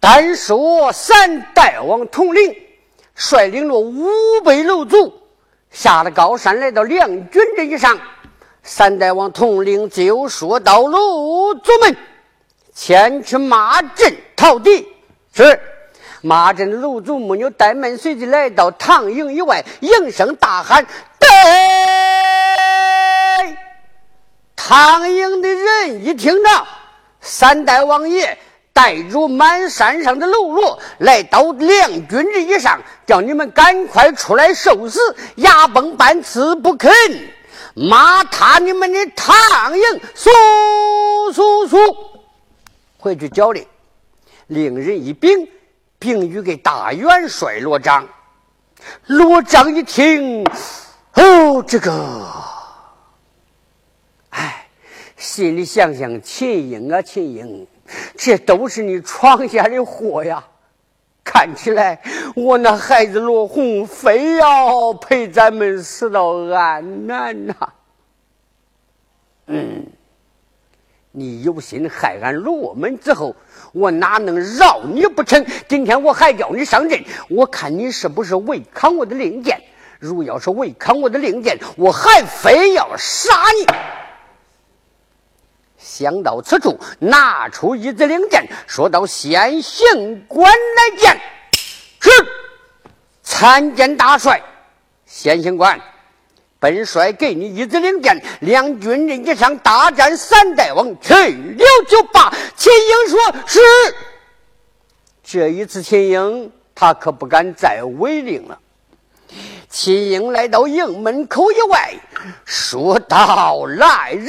单说三代王统领率领了五百楼族下了高山，来到梁军阵上。三代王统领就说到楼族们前去马阵讨敌。是马阵的楼族没有怠慢，随即来到唐营以外，应声大喊：“对！”唐营的人一听到三代王爷。带着满山上的喽啰来到梁军的以上，叫你们赶快出来受死！牙崩半次不肯，骂他你们的唐营！速速速，回去交令，令人一禀，禀与给大元帅罗章。罗章一听，哦，这个，哎，心里想想，秦英啊，秦英。这都是你闯下的祸呀！看起来我那孩子罗红非要陪咱们死到安南呐。嗯，你有心害俺罗门之后，我哪能饶你不成？今天我还叫你上阵，我看你是不是违抗我的令箭？如要是违抗我的令箭，我还非要杀你！想到此处，拿出一支令箭，说道：“先行官来见。”是参见大帅。先行官，本帅给你一支令箭，两军人一上大战三代王，去了就罢。秦英说：“是。”这一次，秦英他可不敢再违令了。秦英来到营门口以外，说道：“来人！”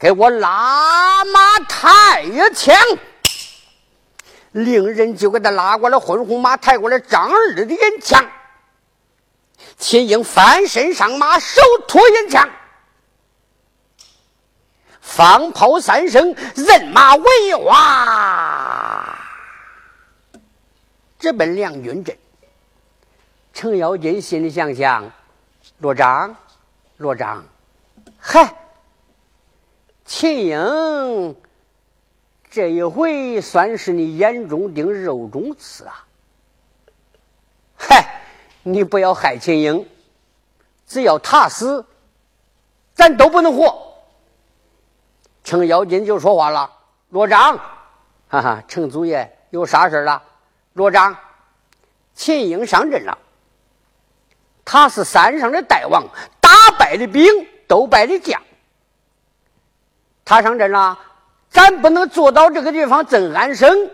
给我拉马抬枪，令人就给他拉过来，混红马抬过来，张二的眼枪。秦英翻身上马，手托烟枪，放炮三声，人马为哇，直奔梁军阵。程咬金心里想想：罗章，罗章，嗨。秦英，这一回算是你眼中钉、肉中刺啊！嗨，你不要害秦英，只要他死，咱都不能活。程咬金就说话了：“罗章，哈哈，程祖爷有啥事了？罗章，秦英上阵了，他是山上的大王，打败的兵，斗败的将。”他上阵了，咱不能坐到这个地方正安生，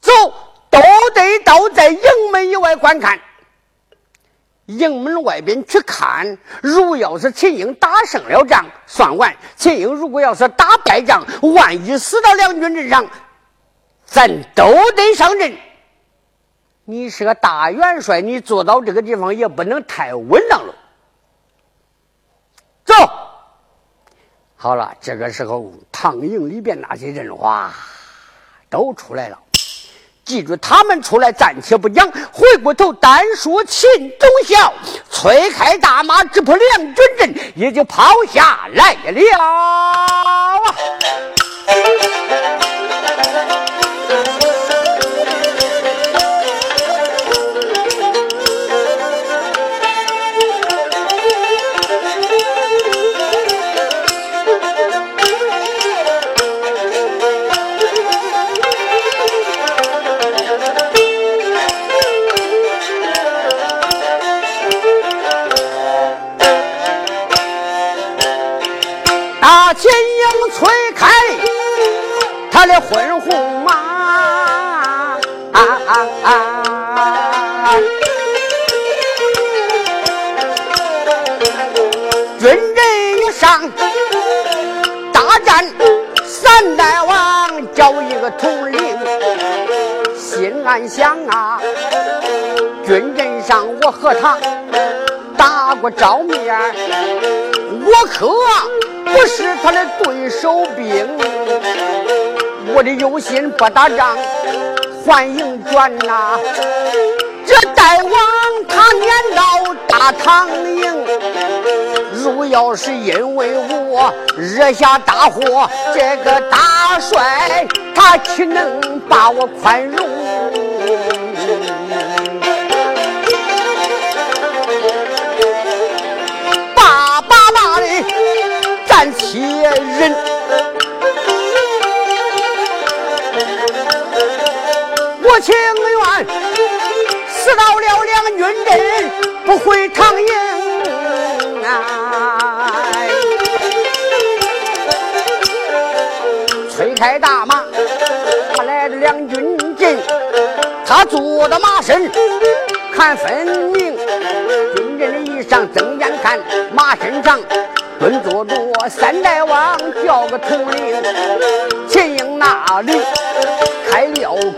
走，都得到在营门以外观看。营门外边去看，如要是秦英打胜了仗，算完；秦英如果要是打败仗，万一死到两军阵上，咱都得上阵。你是个大元帅，你坐到这个地方也不能太稳当了。走。好了，这个时候唐营里边那些人哇，都出来了。记住，他们出来暂且不讲，回过头单说秦忠孝，催开大马直扑梁军阵，也就跑下来了。他的婚红马，军人一上，大战三代王，叫一个统领心暗想啊，军阵上我和他打过照面，我可不是他的对手兵。我的有心不打仗，还营转呐。这大王他年到大唐营，如要是因为我惹下大祸，这个大帅他岂能把我宽容？情愿死到了梁军阵，不回唐营啊！催开大马，他来到梁军阵，他坐到马身看分明，军阵的衣裳睁眼看，马身上。蹲坐着三代王叫个统领，秦英那里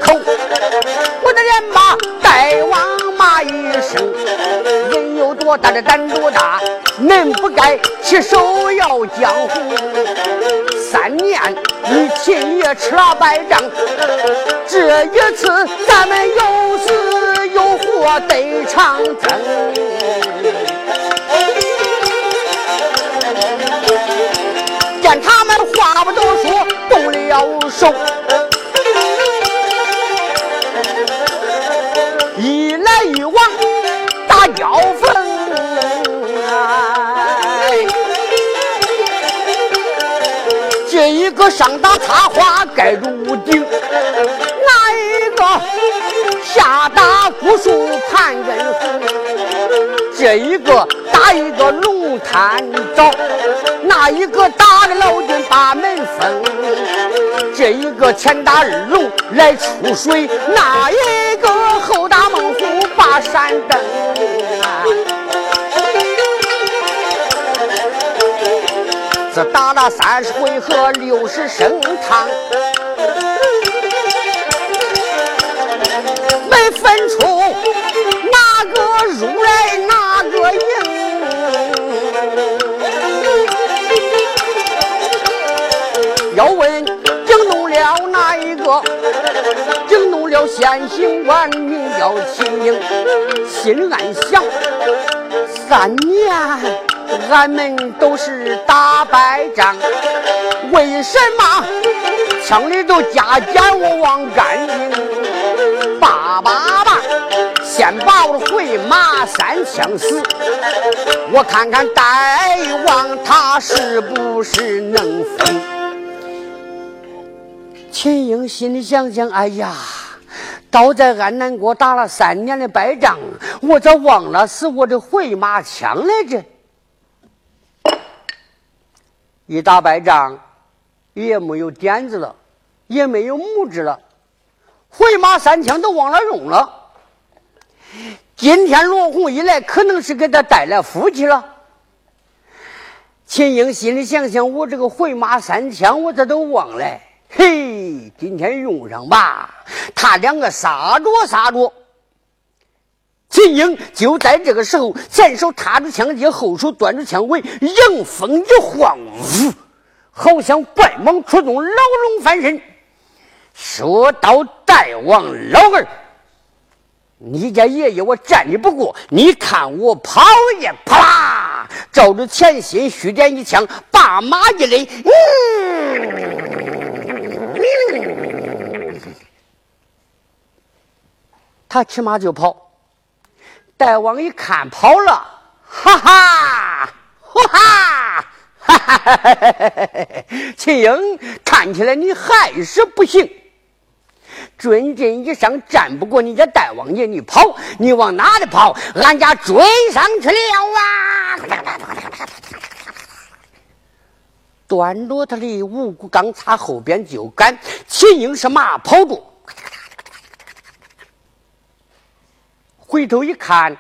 口，我的连把大王骂一声，人有多大的胆多大，恁不该起手要江湖。三年你秦爷吃了败仗，这一次咱们有死有活得长征。见他们话不多说，动了手，交锋。这一个上打插花盖如顶，那一个下打古树盘根红，这一个打一个龙潭沼。那一个打的老君把门封，这一个前打二龙来出水，那一个后打猛虎把山登。这打了三十回合，六十升汤，没分出哪个入来哪个赢。要问惊动了哪一个？惊动了先行官，名叫秦英。心暗想：三年俺们都是打败仗，为什么枪里头加减我往干净？爸爸爸，先把我的回马三枪死，我看看大王他是不是能分。秦英心里想想：“哎呀，倒在安南国打了三年的败仗，我咋忘了是我的回马枪来着？一打败仗，也没有点子了，也没有木子了，回马三枪都忘了用了。今天罗红一来，可能是给他带来福气了。”秦英心里想想：“我这个回马三枪，我这都忘了？”嘿，今天用上吧！他两个杀着杀着，秦英就在这个时候，前手插着枪尖，后手端着枪尾，迎风一晃，呜，好像怪蟒出动，牢笼翻身。说到大王老儿，你家爷爷我战你不过，你看我跑也啪啦，照着前心虚点一枪，把马一勒，嗯。他骑马就跑，大王一看跑了，哈哈，哈哈，哈哈！秦英，看起来你还是不行，军阵一上战不过你家大王爷，你跑，你往哪里跑？俺家追上去了啊！端着他的五谷钢叉后边就赶，秦英是马跑着，回头一看，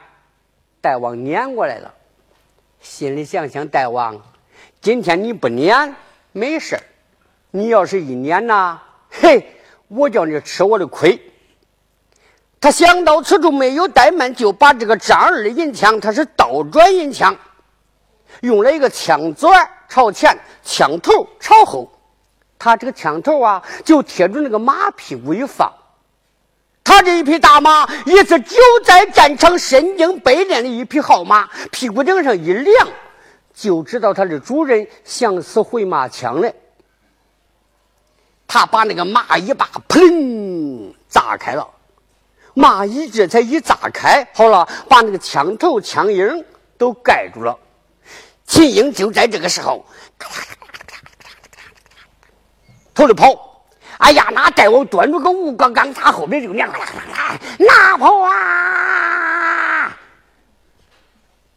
大王撵过来了，心里想想：大王，今天你不撵没事你要是一撵呐，嘿，我叫你吃我的亏。他想到此处没有怠慢，就把这个张二的银枪，他是倒转银枪，用了一个枪嘴朝前，枪头朝后，他这个枪头啊，就贴住那个马屁股一放。他这一匹大马，也是久在战场、身经百战的一匹好马，屁股顶上一凉，就知道他的主人想使回马枪了。他把那个马一把砰炸开了，马一这才一炸开，好了，把那个枪头、枪缨都盖住了。秦英就在这个时候，头里跑，哎呀，那大王端着个吴刚刚，他后面就两个拿跑啊！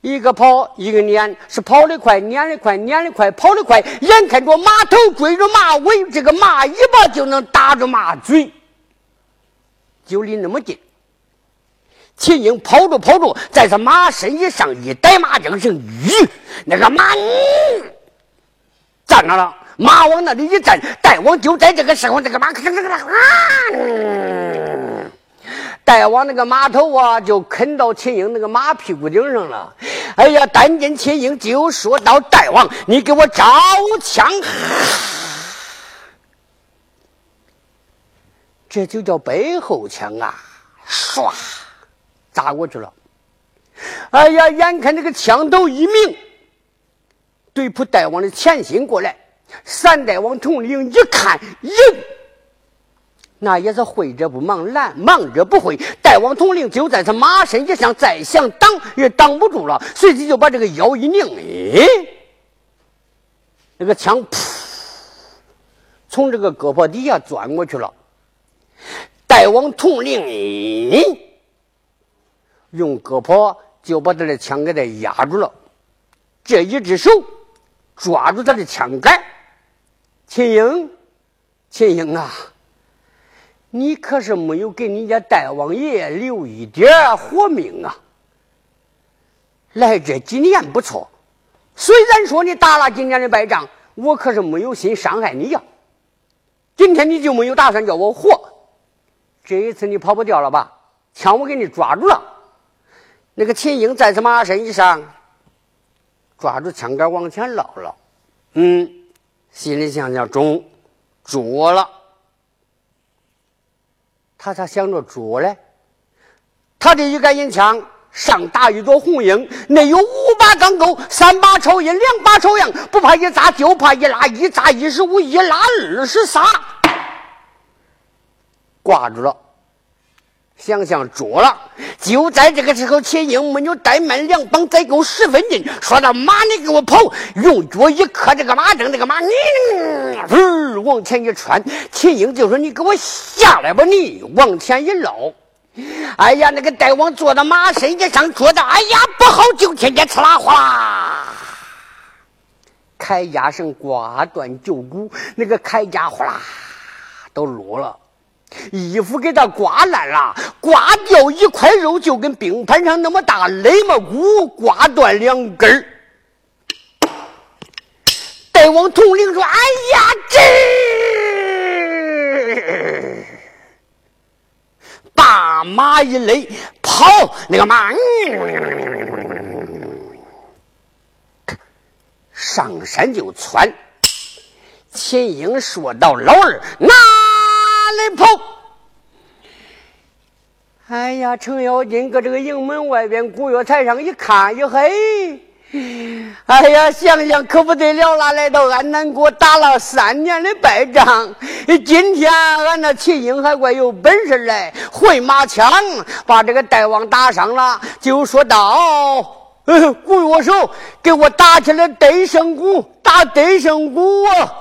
一个跑一个撵，是跑得快，撵得快，撵得快，跑得快。眼看着马头追着马尾，这个马尾巴就能打着马嘴，就离那么近。秦英跑着跑着，在他马身一上一逮马缰绳，吁，那个马站那了。马往那里一站，大王就在这个时候，这个马咔咔咔咔啊！大王那个马头啊，就啃到秦英那个马屁股顶上了。哎呀，单见秦英就说到：“大王，你给我招枪！”这就叫背后枪啊！唰。砸过去了！哎呀，眼看这个枪头一鸣，对付大王的前心过来。三大王统领一看，哟，那也是会者不忙，难忙者不会。大王统领就在他马身一上，再想挡也挡不住了，随即就把这个腰一拧，哎，那个枪噗，从这个胳膊底下钻过去了。大王统领。用胳膊就把他的枪给他压住了，这一只手抓住他的枪杆。秦英，秦英啊，你可是没有给你家大王爷留一点活命啊！来这几年不错，虽然说你打了今年的败仗，我可是没有心伤害你呀。今天你就没有打算叫我活？这一次你跑不掉了吧？枪我给你抓住了。那个秦英在他马身一上，抓住枪杆往前捞了，嗯，心里想想中，着了。他咋想着着嘞？他这一杆银枪上打一朵红缨，内有五把钢钩，三把朝阴，两把朝阳，不怕一扎，就怕一拉，一扎一十五，一拉二十三，挂住了。想想捉了，就在这个时候，秦英没有怠慢，两膀再够十分劲，说到马，你给我跑！用脚一磕这个马镫，这个马，嗯，往前一窜。秦英就说：“你给我下来吧！”你往前一捞，哎呀，那个大王坐在马身子上，说道：“哎呀，不好！”就听见呲啦哗啦，铠甲上挂断九股，那个铠甲哗啦都落了。衣服给他刮烂了，刮掉一块肉，就跟冰盘上那么大，肋么骨刮断两根儿。大王统领说：“哎呀，这把马一勒，跑那个马，上山就窜。”秦英说道：“老二，那里跑？”哎呀，程咬金搁这个营门外边古月台上一看，一嘿，哎呀，想想可不得了了，来到安南国打了三年的败仗，今天俺那秦英还怪有本事嘞，回马枪把这个大王打伤了，就说道：“古月手，给我打起来得胜鼓，打得胜鼓啊！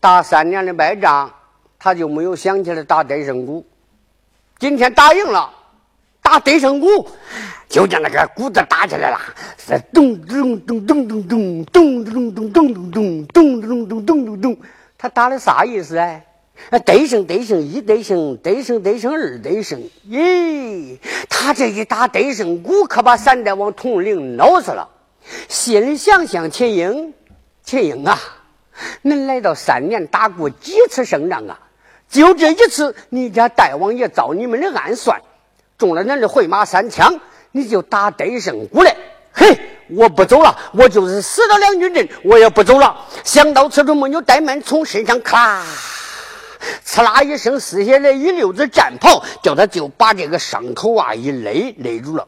打三年的败仗，他就没有想起来打得胜鼓。”今天打赢了，打得胜鼓，就见那个鼓子打起来了，是咚咚咚咚咚咚咚咚咚咚咚咚咚咚咚咚咚咚。他打的啥意思哎？得胜得胜一得胜得胜得胜二得胜。咦，他这一打得胜鼓，可把三代王统领恼死了。心里想想，秦英，秦英啊，恁来到三年，打过几次胜仗啊？就这一次，你家大王爷遭你们的暗算，中了恁的回马三枪，你就打得胜鼓了。嘿，我不走了，我就是死到两军阵，我也不走了。想到此处，木牛怠慢，从身上咔，呲啦一声撕下来一溜子战袍，叫他就把这个伤口啊一勒勒住了。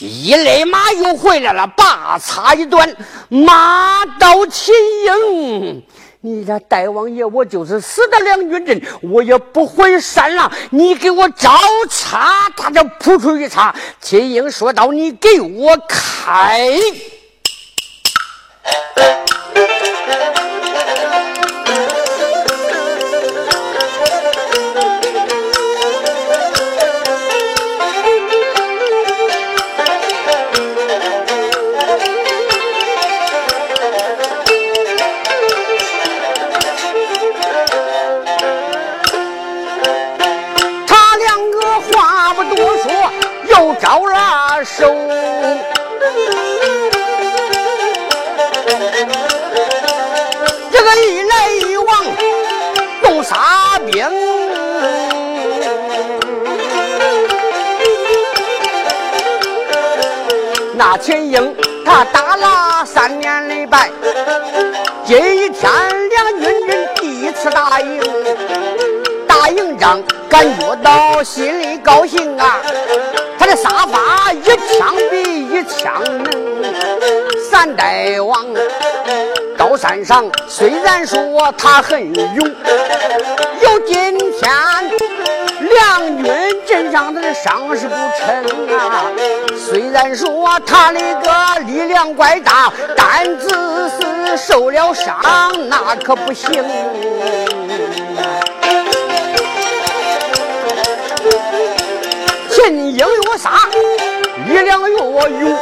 一勒马又回来了，拔叉一端，马到秦英。你家大王爷，我就是死的两军阵，我也不回山了。你给我找茬，他就扑出一插。秦英说道：“你给我开！”秦英他打了三年礼拜，今一天两军人第一次打赢，打赢仗感觉到心里高兴啊！他的杀法一枪比一枪能，三代王。高山上虽然说他很勇，有今天梁军阵上的伤势不沉啊。虽然说他那个力量怪大，但只是受了伤，那可不行。秦英越杀，力量越勇。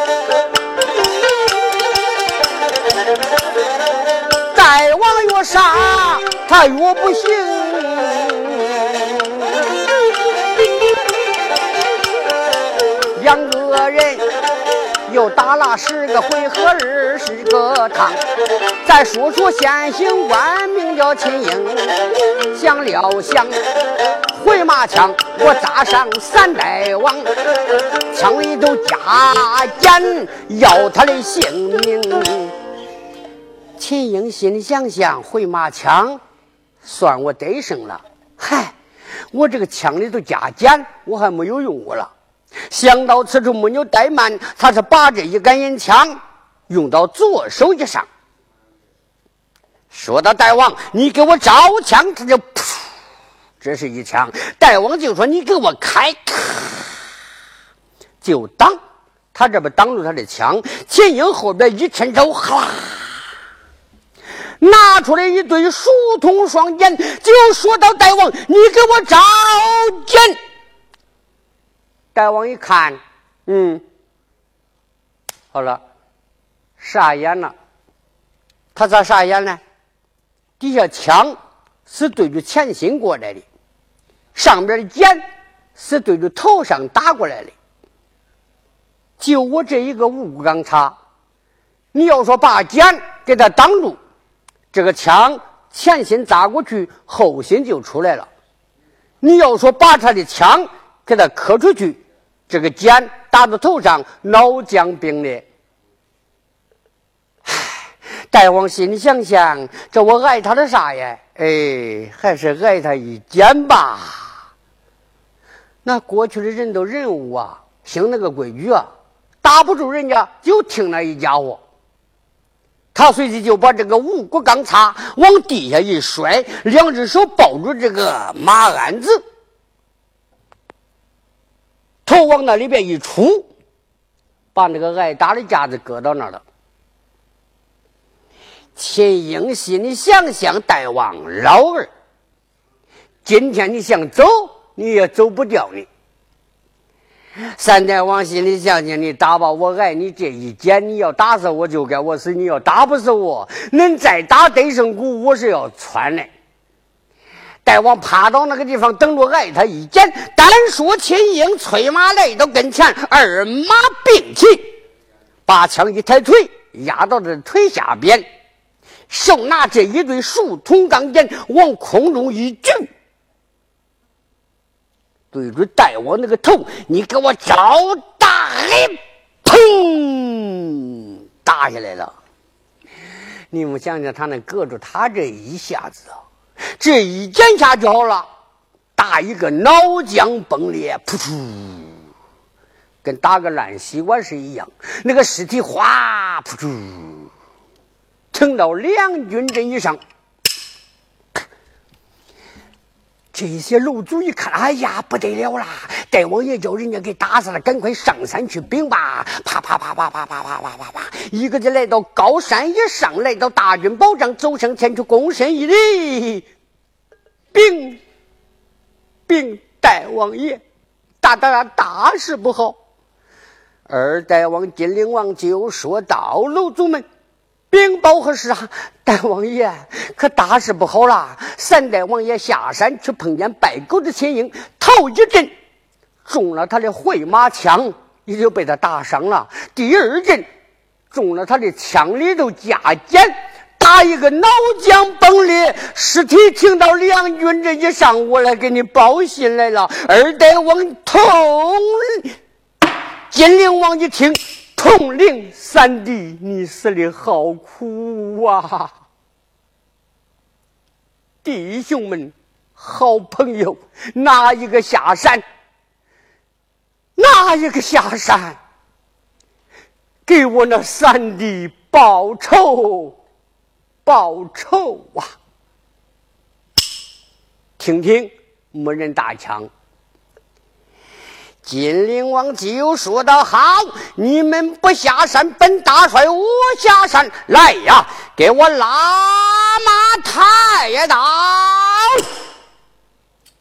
再往越杀，他越不行。又打了十个回合，二十个趟。再说说先行官，名叫秦英，想了想，回马枪我扎上三代王，枪里头加减，要他的性命。秦英心里想想，回马枪算我得胜了。嗨，我这个枪里头加减，我还没有用过了。想到此处，没有怠慢，他是把这一杆银枪用到左手一上。说到大王，你给我招枪，他就噗，这是一枪。大王就说你给我开，咔，就挡。他这边挡住他的枪，秦英后边一伸手，哈。拿出来一对疏通双剑，就说到大王：“你给我招剑。”大王一看，嗯，好了，傻眼了。他咋傻眼呢？底下枪是对着前心过来的，上边的剑是对着头上打过来的。就我这一个五谷钢叉，你要说把剑给他挡住。这个枪前心扎过去，后心就出来了。你要说把他的枪给他磕出去，这个剑打到头上，脑浆迸裂。唉，大王心里想想，这我挨他的啥呀？哎，还是挨他一剑吧。那过去的人都人物啊，行那个规矩啊，打不住人家就听那一家伙。他随即就把这个五谷钢叉往地下一摔，两只手抱住这个马鞍子，头往那里边一杵，把那个挨打的架子搁到那儿了。秦英心里想想：大王老儿，今天你想走，你也走不掉你。三代王心里想想：你打吧，我挨你这一剑，你要打死我就该我死；你要打不死我，恁再打得胜鼓，我是要穿的。大王趴到那个地方等着挨他一剑。单说秦英催马来到跟前，二马并起，把枪一抬腿压到这腿下边，手拿这一对数铜钢剑往空中一举。对着大王那个头，你给我招大黑，砰，打下来了。你们想想，他那隔住他这一下子啊，这一剪下就好了，打一个脑浆崩裂，噗嗤，跟打个烂西瓜是一样。那个尸体哗，噗噗，沉到两军阵以上。这些楼主一看，哎呀，不得了啦！大王爷叫人家给打死了，赶快上山去禀吧！啪啪啪啪啪啪啪啪啪啪，一个劲来到高山以上，来到大军保障，走上前去，躬身一礼，禀禀大王爷，大大大大事不好！二代王金陵王就说道：“楼主们。”禀报何事啊，大王爷？可大事不好了！三代王爷下山去碰见败狗的秦英，头一阵中了他的回马枪，也就被他打伤了。第二阵中了他的枪里头加减，打一个脑浆崩裂，尸体停到两军这一上，我来给你报信来了。二代王统金陵王一听，统领三弟，你死的好苦啊！弟兄们，好朋友，哪一个下山？哪一个下山？给我那三弟报仇！报仇啊！听听，没人打枪。金陵王就说的：“好，你们不下山，本大帅我下山。来呀，给我拉马太爷打！”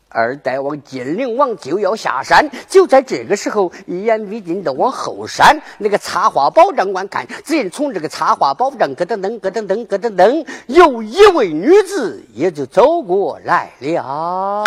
二代王金陵王就要下山，就在这个时候，一言未尽的往后山那个插花宝帐观看，只见从这个插花宝帐咯噔噔咯噔噔咯噔噔，有一位女子也就走过来了啊。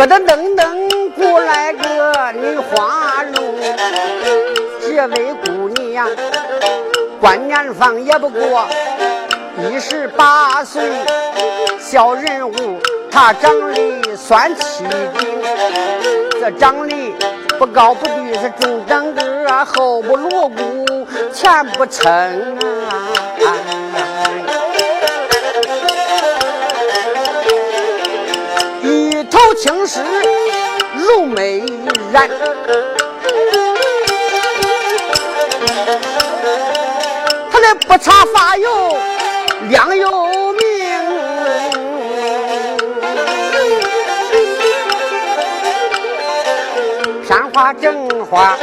咯噔噔噔过来个女花容，这位姑娘观年方也不过一十八岁，小人物，她长得算气精，这长得不高不低是中等个，后不锣鼓。前不称啊，头青丝如美髯，他的不擦发油亮又明，山花正花。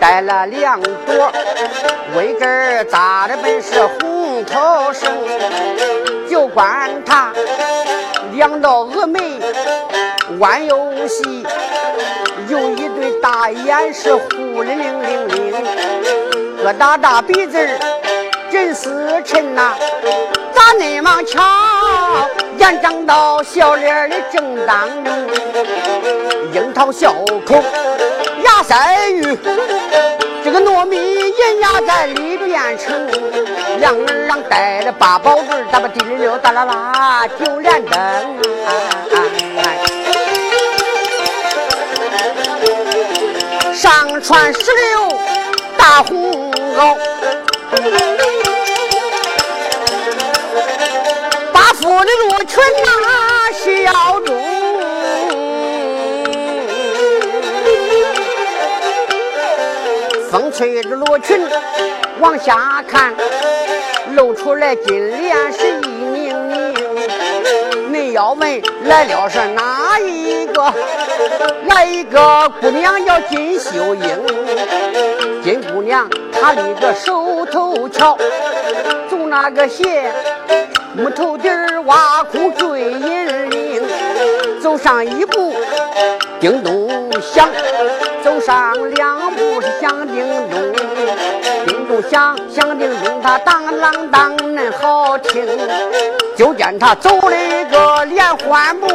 带了两朵，为根扎的本是红桃生，就管他两道峨眉弯又细，有一对大眼是虎灵灵灵灵，个大大鼻子真是沉呐，咋那么巧？眼长到小脸的正当中，樱桃小口。牙塞玉，这个糯米银牙在里边盛，两儿郎带着八宝棍，咱们滴溜溜哒啦啦九连灯，上穿石榴大红袄，八副的罗裙呐细腰中。风吹着罗裙往下看，露出来金莲是。你要问来了是哪一个？来一个姑娘叫金秀英，金姑娘她立个手头巧，走那个鞋木头底儿挖空坠银铃，走上一步叮咚响。走上两步是响叮咚，叮咚响响叮咚，他当啷当恁好听。就见他走了一个连环步，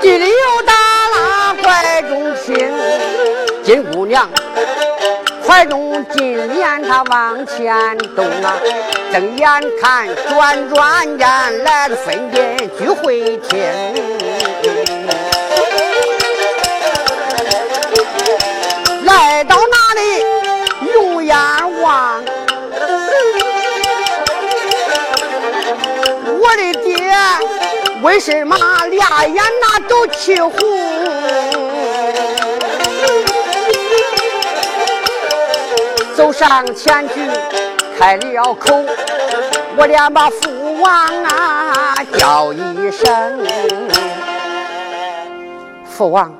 地里又打拉怀中亲。金姑娘怀中金莲，她往前动啊，睁眼看转转眼来了分殿聚会厅。来到那里用眼望，为什么俩眼那都气红？走上前去开了口，我连把父王啊叫一声。父王，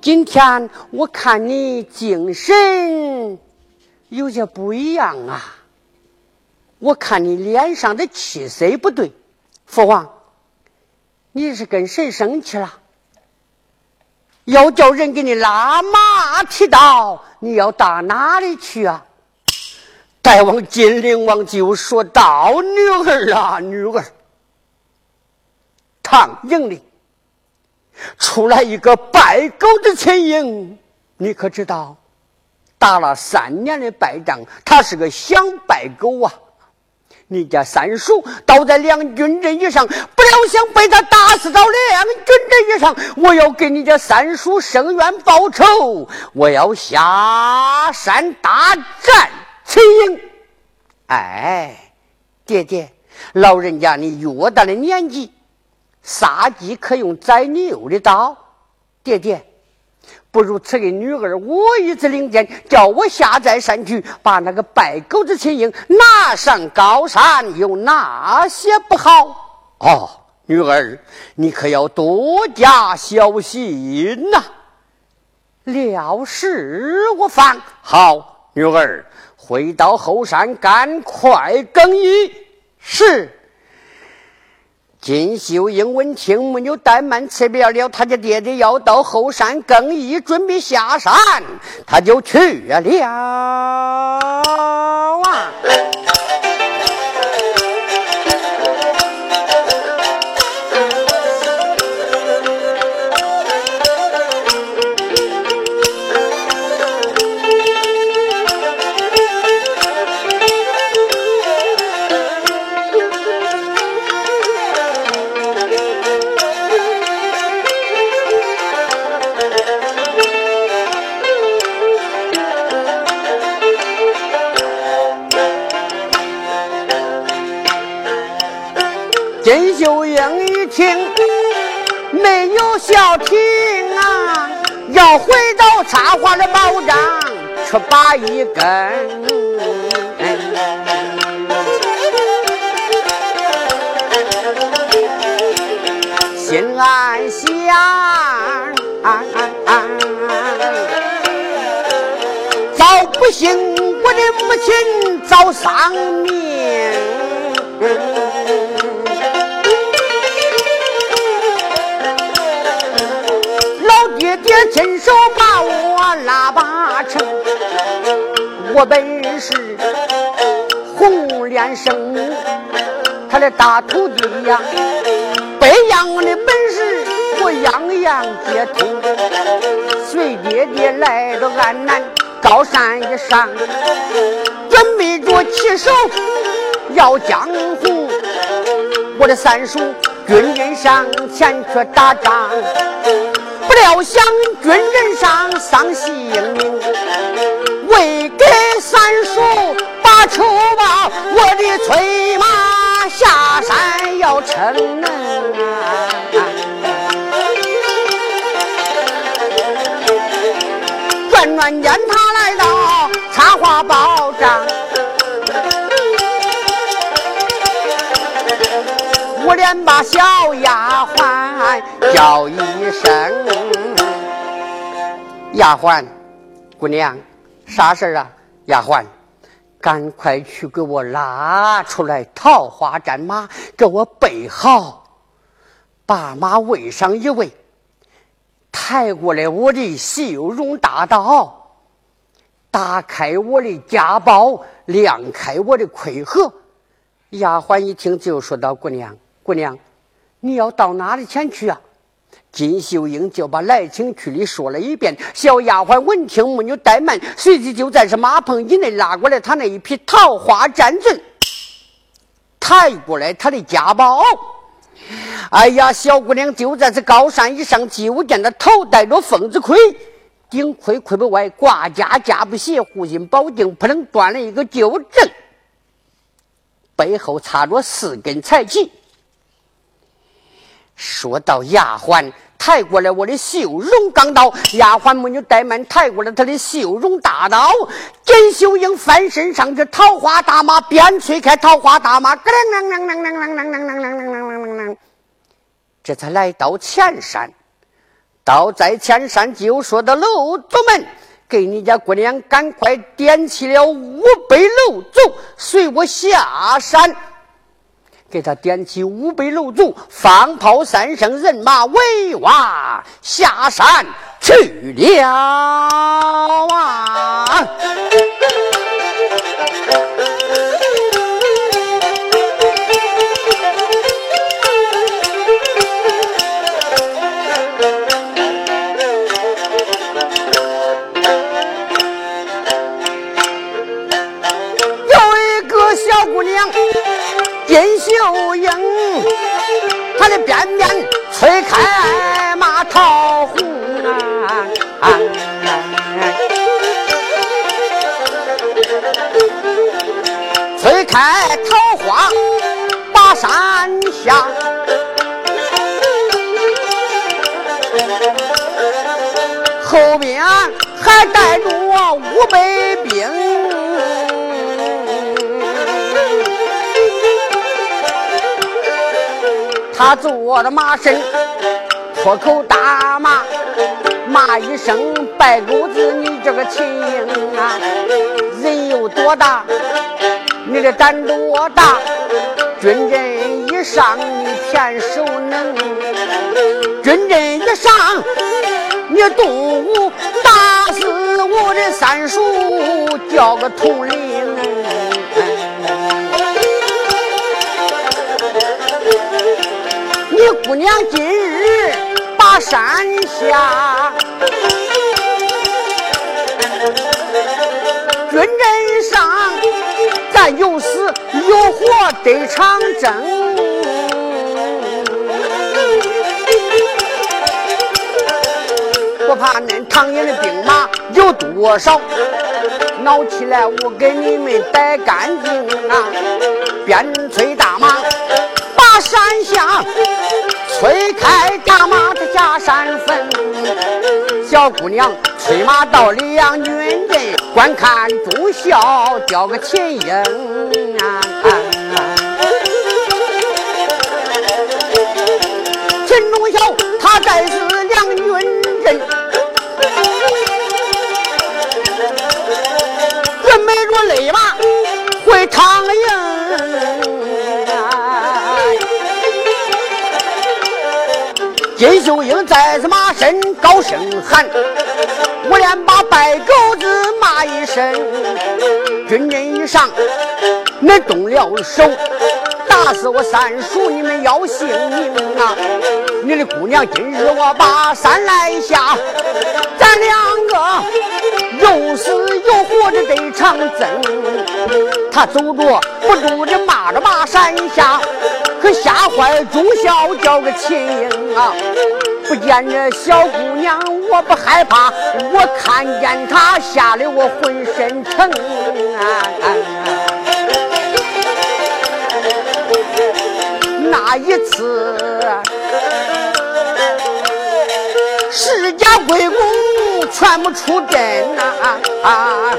今天我看你精神有些不一样啊，我看你脸上的气色不对。父王，你是跟谁生气了？要叫人给你拉马提刀，你要到哪里去啊？大王金陵王就说道：“女儿啊，女儿，唐营里出来一个拜狗的秦营，你可知道？打了三年的败仗，他是个想败狗啊。”你家三叔倒在两军阵以上，不料想被他打死到两军阵以上。我要给你家三叔伸冤报仇，我要下山大战秦营。哎，爹爹，老人家你偌大的年纪，杀鸡可用宰牛的刀，爹爹。不如赐给女儿我一支令箭，叫我下在山去，把那个败狗子秦英拿上高山，有哪些不好？哦，女儿，你可要多加小心呐！了事我方。好，女儿，回到后山，赶快更衣。是。金秀英闻听，没有怠慢，辞别了他家爹爹，要到后山更衣，准备下山，他就去了啊。金秀英一听，没有消停啊，要回到插花的宝帐去拔一根，心暗想，早不幸我的母亲早丧命。爹亲手把我拉拔成，我本是红脸生母，他的大徒弟呀，北洋的本事我样样皆通。随爹爹来到安南高山一上，准备着起手要江湖。我的三叔军人上前去打仗。要想军人上丧性命，为给三叔把仇报，我的催马下山要逞能。转转间，他来到插花宝帐。连把小丫鬟叫一声，丫鬟姑娘，啥事啊？丫鬟，赶快去给我拉出来桃花战马，给我备好，把马喂上一喂，抬过来我的绣绒大刀，打开我的家宝，亮开我的盔盒。丫鬟一听就说道：“姑娘。”姑娘，你要到哪里前去啊？金秀英就把来请去的说了一遍。小丫鬟闻听没有怠慢，随即就在这马棚以内拉过来他那一匹桃花战阵，抬过来他的家宝。哎呀，小姑娘就在这高山以上，就见他头戴着凤子盔，顶盔盔不外挂甲甲不斜，护心宝镜扑棱端了一个九正，背后插着四根彩旗。说到丫鬟。抬过来我的绣绒钢刀，丫鬟们就怠慢，抬过来他的绣绒大刀。甄秀英翻身上去，桃花大马边催开桃花大马，咯啷啷啷啷啷啷啷啷啷啷啷这才来到前山，到在前山就说到楼主们，给你家姑娘赶快点起了五杯楼烛，随我下山。给他点起五百楼烛，放炮三声，人马威哇下山去了啊！马身，破口大骂，骂一声白狗子，你这个秦英啊，人有多大，你的胆多大？军阵一上，你偏手能；军阵一上，你动武打死我的三叔，叫个统领。娘今日把山下，军阵上，咱有死有活得长征，不怕恁唐营的兵马有多少，闹起来我给你们逮干净啊！边催大马。把山下催开大马的下山坟，小姑娘催马到梁军阵，观看朱孝叫个秦英啊！秦忠孝他在此秀英在此马身高声喊，我连把白狗子骂一声。军人一上，恁动了手，打死我三叔，你们要性命啊！你的姑娘今日我把山来下，咱两个又死又活的得长征。他走着不住的骂着马山下。可吓坏忠孝叫个秦英啊！不见这小姑娘，我不害怕，我看见她吓得我浑身疼啊！那一次，世家贵公全部出阵呐啊！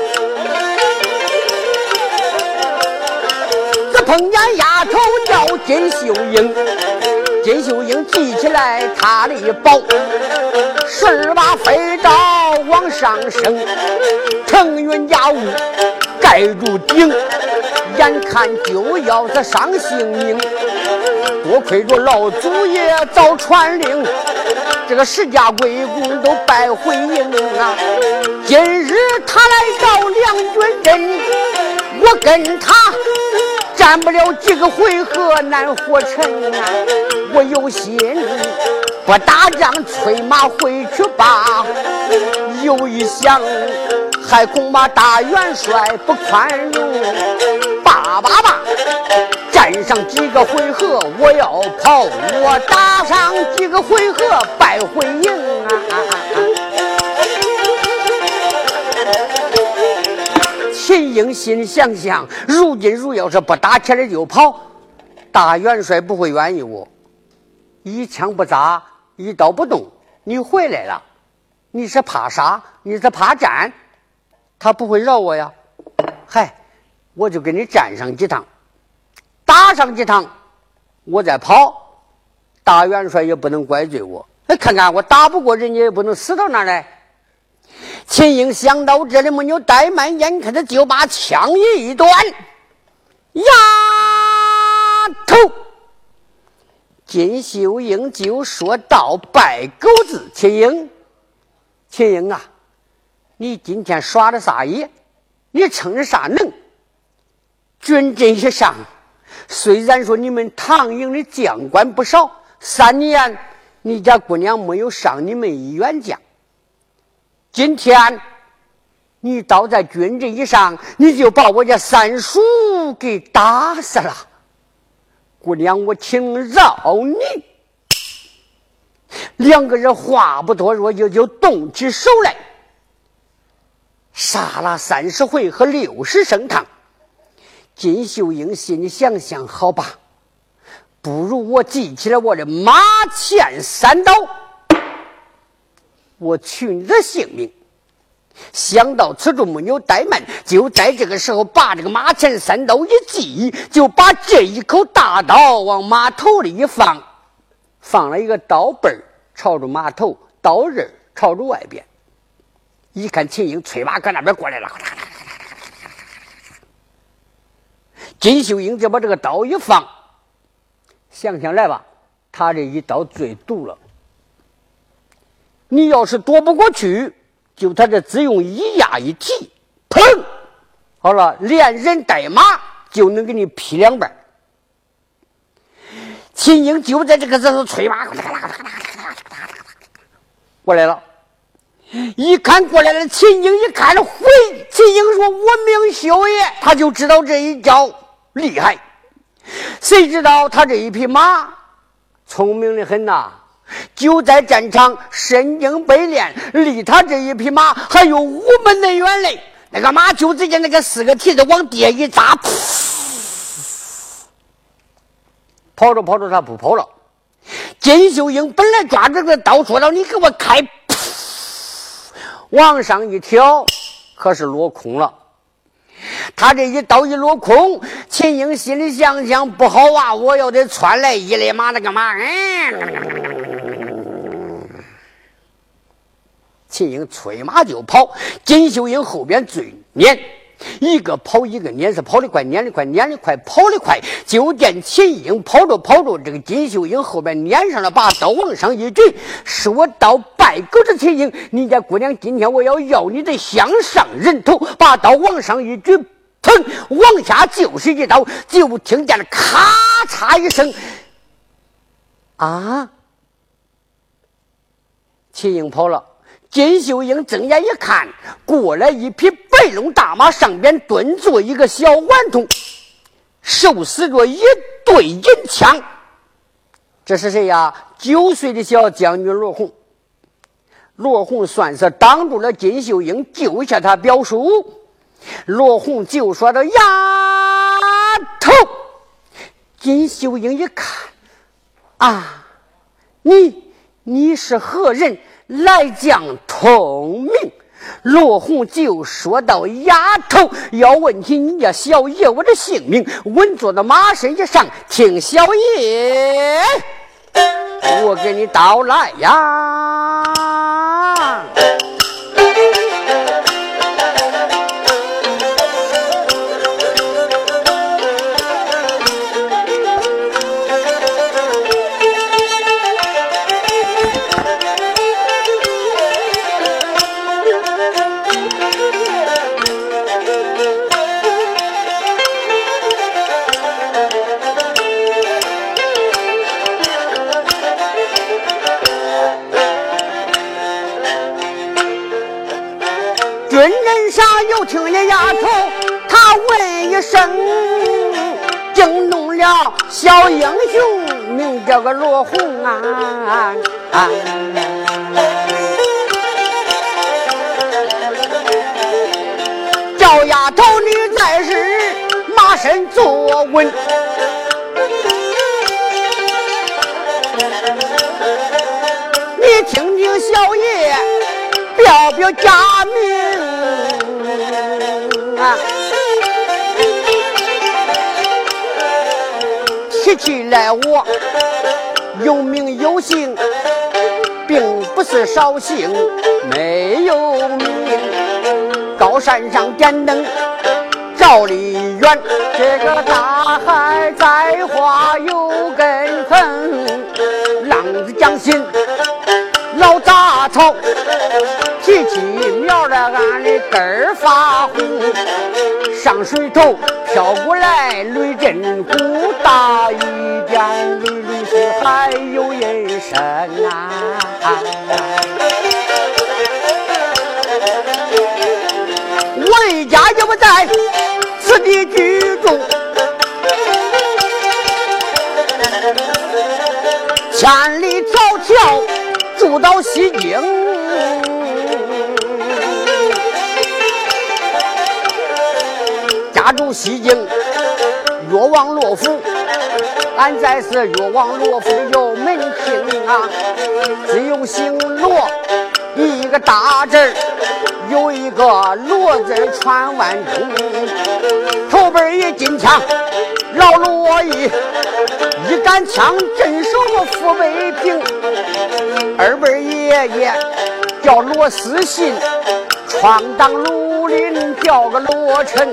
碰见丫头叫金秀英，金秀英记起来她的宝，十八飞刀往上升，腾云驾雾盖住顶，眼看就要是伤性命，多亏着老祖爷早传令，这个石家贵公都拜回营啊。今日他来到梁军阵，我跟他。战不了几个回合难活成啊！我有心不打仗，催马回去吧。又一想，还恐怕大元帅不宽容。叭叭叭，上几个回合我要跑，我打上几个回合败回营啊！秦英心里想想，如今如要是不打起来就跑，大元帅不会愿意我。一枪不扎，一刀不动，你回来了。你是怕啥？你是怕战？他不会饶我呀！嗨，我就跟你战上几趟，打上几趟，我再跑，大元帅也不能怪罪我。那看看我打不过人家，也不能死到那儿来。秦英想到这里，没有怠慢，眼看着就把枪一端，呀头。金秀英就说道：“拜狗子，秦英。”秦英啊，你今天耍的啥野？你逞的啥能？军阵一上，虽然说你们唐营的将官不少，三年你家姑娘没有上你们一员将。今天你倒在军阵以上，你就把我家三叔给打死了。姑娘，我请饶你。两个人话不多说，就就动起手来，杀了三十回合，六十升堂。金秀英心里想想：好吧，不如我记起了我的马前三刀，我取你的性命。想到此处没有怠慢，就在这个时候把这个马前三刀一记，就把这一口大刀往马头里一放，放了一个刀背。朝着马头，刀刃朝着外边。一看秦英催马搁那边过来了，金秀英就把这个刀一放，想想来吧，他这一刀最毒了。你要是躲不过去，就他这只用一压一提，砰，好了，连人带马就能给你劈两半。秦英就在这个时候催马。过来了，一看过来了，秦英一看，回。秦英说：“我命休也。”他就知道这一招厉害。谁知道他这一匹马聪明的很呐，就在战场身经百炼，离他这一匹马还有五门的远嘞。那个马就只见那个四个蹄子往地下一扎，跑着跑着他不跑了。金秀英本来抓着个刀，说道：“你给我开！”往上一挑，可是落空了。他这一刀一落空，秦英心里想想：“不好啊！我要得窜来一勒马，了个马。”嗯，秦英催马就跑，金秀英后边追撵。一个跑一个撵，是跑得快，撵得快，撵得快，跑得快。就见秦英跑着跑着，这个金秀英后边撵上了，把刀往上一举，说道：“拜狗子秦英，你家姑娘今天我要要你的项上人头。”把刀往上一举，腾，往下就是一刀。就听见了咔嚓一声，啊！秦英跑了。金秀英睁眼一看，过来一匹白龙大马，上边蹲坐一个小顽童，手持着一对银枪。这是谁呀？九岁的小将军罗红。罗红算是挡住了金秀英，救下他表叔。罗红就说的丫头。金秀英一看，啊，你你是何人？来将通明，罗红就说道：“丫头，要问起你家小爷我的姓名，稳坐到马身之上，听小爷我给你道来呀。”问一声，惊动了小英雄，名叫个罗红啊！叫丫头你在是马身坐稳。你听听小爷表表家名啊！在我有名有姓，并不是少姓没有名。高山上点灯照里远，这个大海栽花有根藤，俺的根儿发红。上水头飘过来雷震鼓，大一点雷雷是还有人声啊！我的家也不在此地居住，千里迢迢。住到西京，西京越王罗府，俺在是越王罗府的有门庭啊，只有姓罗一个大字有一个罗字传万中，头辈一金枪老罗一，一杆枪镇守着府北平。二辈爷爷叫罗思信，闯荡绿林叫个罗成，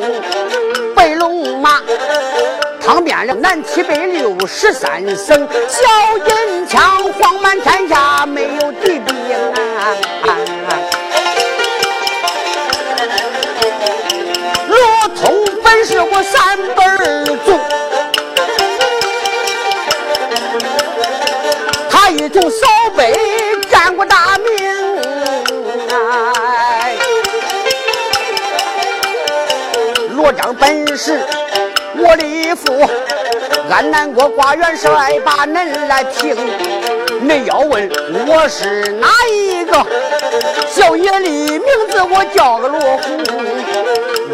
趟遍了南七北六十三省，小银枪晃满天下没有敌兵啊！罗通本是我三辈儿祖，他一从扫北。战过大名啊，罗章本是我的父，俺南国瓜元帅把恁来评。恁要问我是哪一个小爷的名字，我叫个罗虎。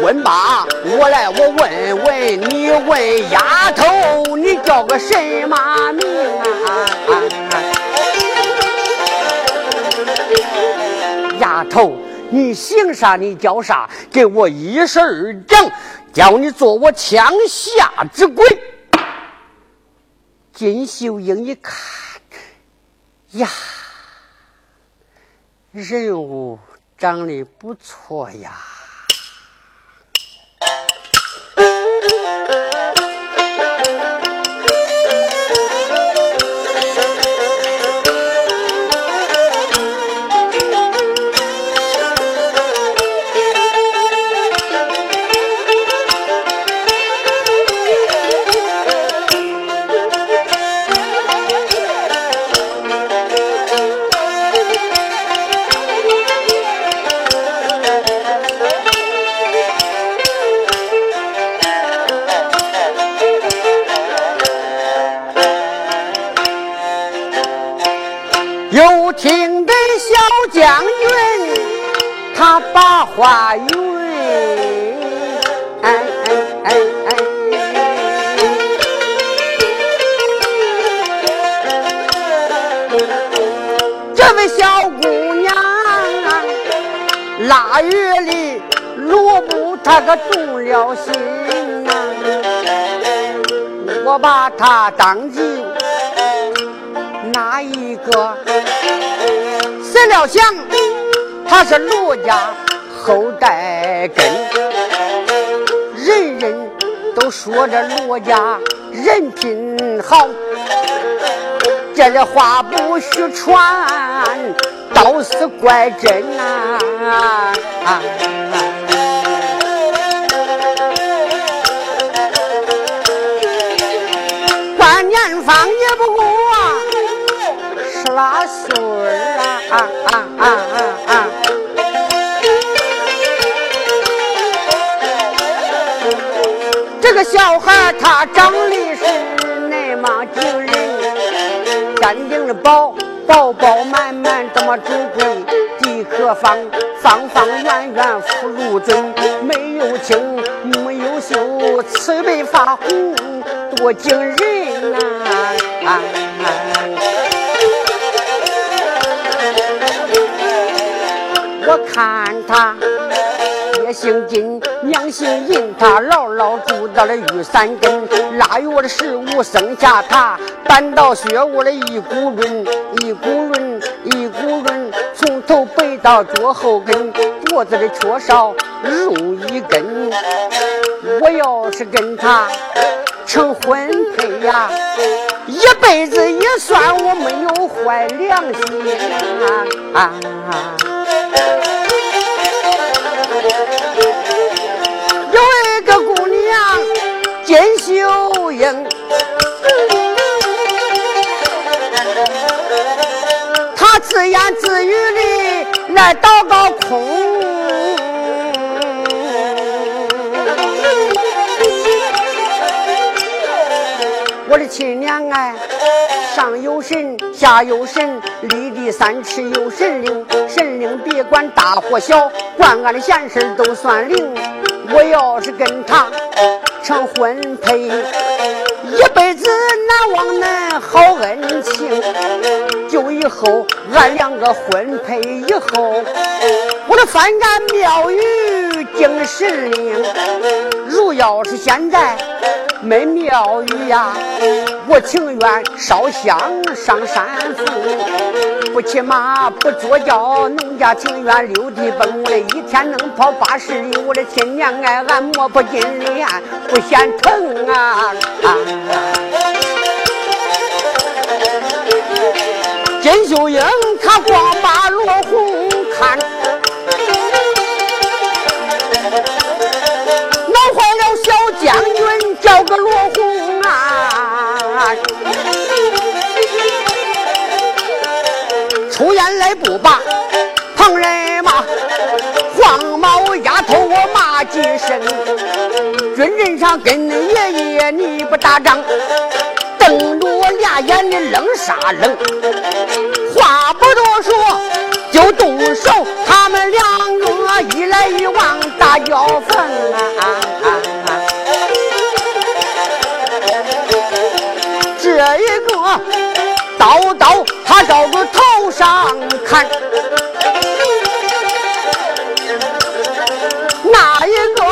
问吧，我来我问问你，问丫头，你叫个什么名啊？丫头，你姓啥？你叫啥？给我一声儿讲，要你做我枪下之鬼。金秀英一看，呀，人物长得不错呀。将军，他把话云，这位小姑娘，腊月里罗布他可动了心呐，我把他当进哪一个？谁料想他是罗家后代根，人人都说这罗家人品好，这里话不虚传，倒是怪真啊！啊啊年方也不过十来岁。啊啊啊啊啊！这个小孩他长得是那么惊人，干净的宝饱饱满满，这么主贵地可方，方方圆圆福如尊，没有青没有秀，慈眉发红，多惊人呐啊啊我看他。爹姓金，娘姓银，他牢牢住到了玉山根。腊月的十五生下他，搬到学屋的一股润，一股润，一股润，从头背到脚后跟，脖子的缺少如一根。我要是跟他成婚配呀，一辈子也算我没有坏良心啊！有一个姑娘金秀英她自言自语的来祷告空我的亲娘哎，上有神，下有神，立地三尺有神灵，神灵别管大或小，管俺的闲事都算灵。我要是跟他。成婚配，一辈子难忘恁好恩情。就以后俺两个婚配以后，我的翻干庙宇敬神灵。如要是现在没庙宇呀，我情愿烧香上山峰。不骑马，不坐轿，农家情愿溜地奔。我的一天能跑八十里，我的亲娘哎，俺摸不进脸，不嫌疼啊！金秀英她光把罗红看，闹坏了小将军，叫个罗红啊！出言来不罢，旁人骂黄毛丫头，我骂几声。军阵上跟你爷爷你不打仗，的愣啥愣？话不多说，就动手。他们两个一来一往打交锋啊！这一个刀刀。他照着头上砍，那一个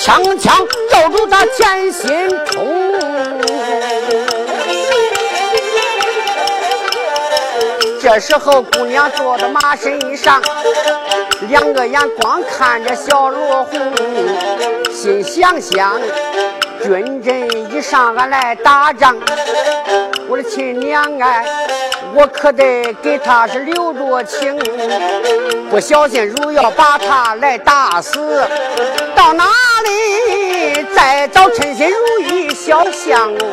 枪枪照着他前心冲。这时候姑娘坐在马身上，两个眼光看着小罗红，心想想。军阵一上，俺来打仗，我的亲娘哎，我可得给他是留着情。不小心，如要把他来打死，到哪里再找称心如意小相公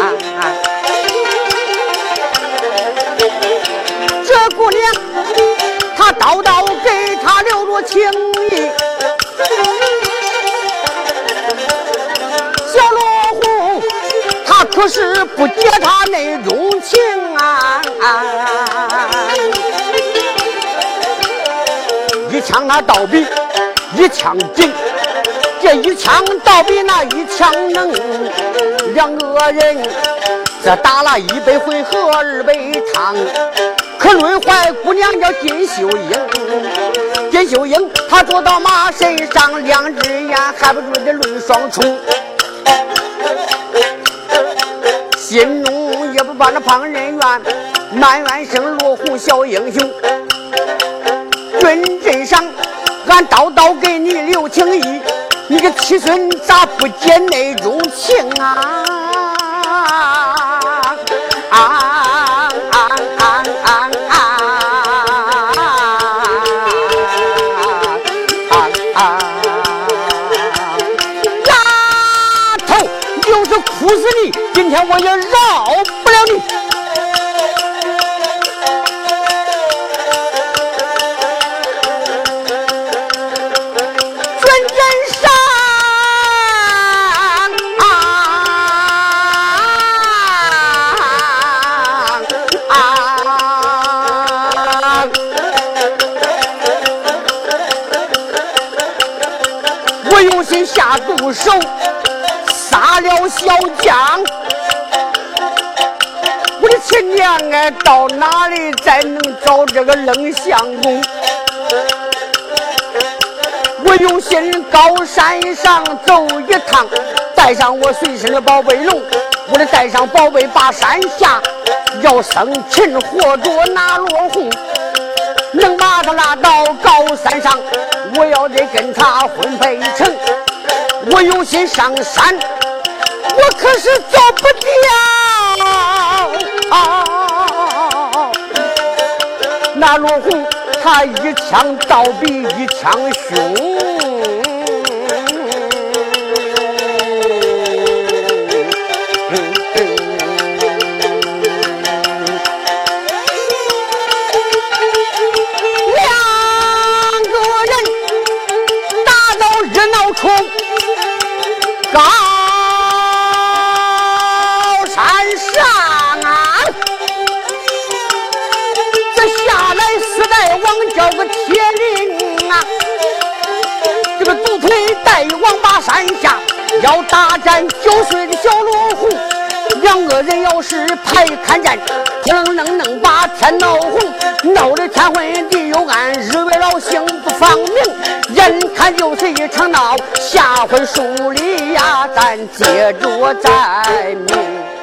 啊？姑娘，她叨叨给他留着情谊。可是不解他那种情啊！一枪那倒比一枪紧，这一枪倒比那一枪能。两个人这打了一杯回合二杯汤，可论坏姑娘叫金秀英，金秀英她坐到马身上，两只眼还不住的泪双重。心中也不把那旁人怨，埋怨声落红小英雄。军阵上，俺刀刀给你留情意，你个七孙咋不解那种情？啊是你！今天我也饶不了你。军阵上！我有心下毒手，杀了小将。亲娘哎，到哪里再能找这个冷相公？我有心高山上走一趟，带上我随身的宝贝龙，我得带上宝贝把山下，要生擒活捉那罗红，能把他拉到高山上，我要得跟他婚配成。我有心上山，我可是走不掉。那罗红。他一枪倒比一枪凶，王把山下，要大战九岁的小罗红。两个人要是排看战，能能能把天闹红，闹得天昏地又暗，日月老星不放明。眼看就是一场闹，下回书里呀，咱接着再明。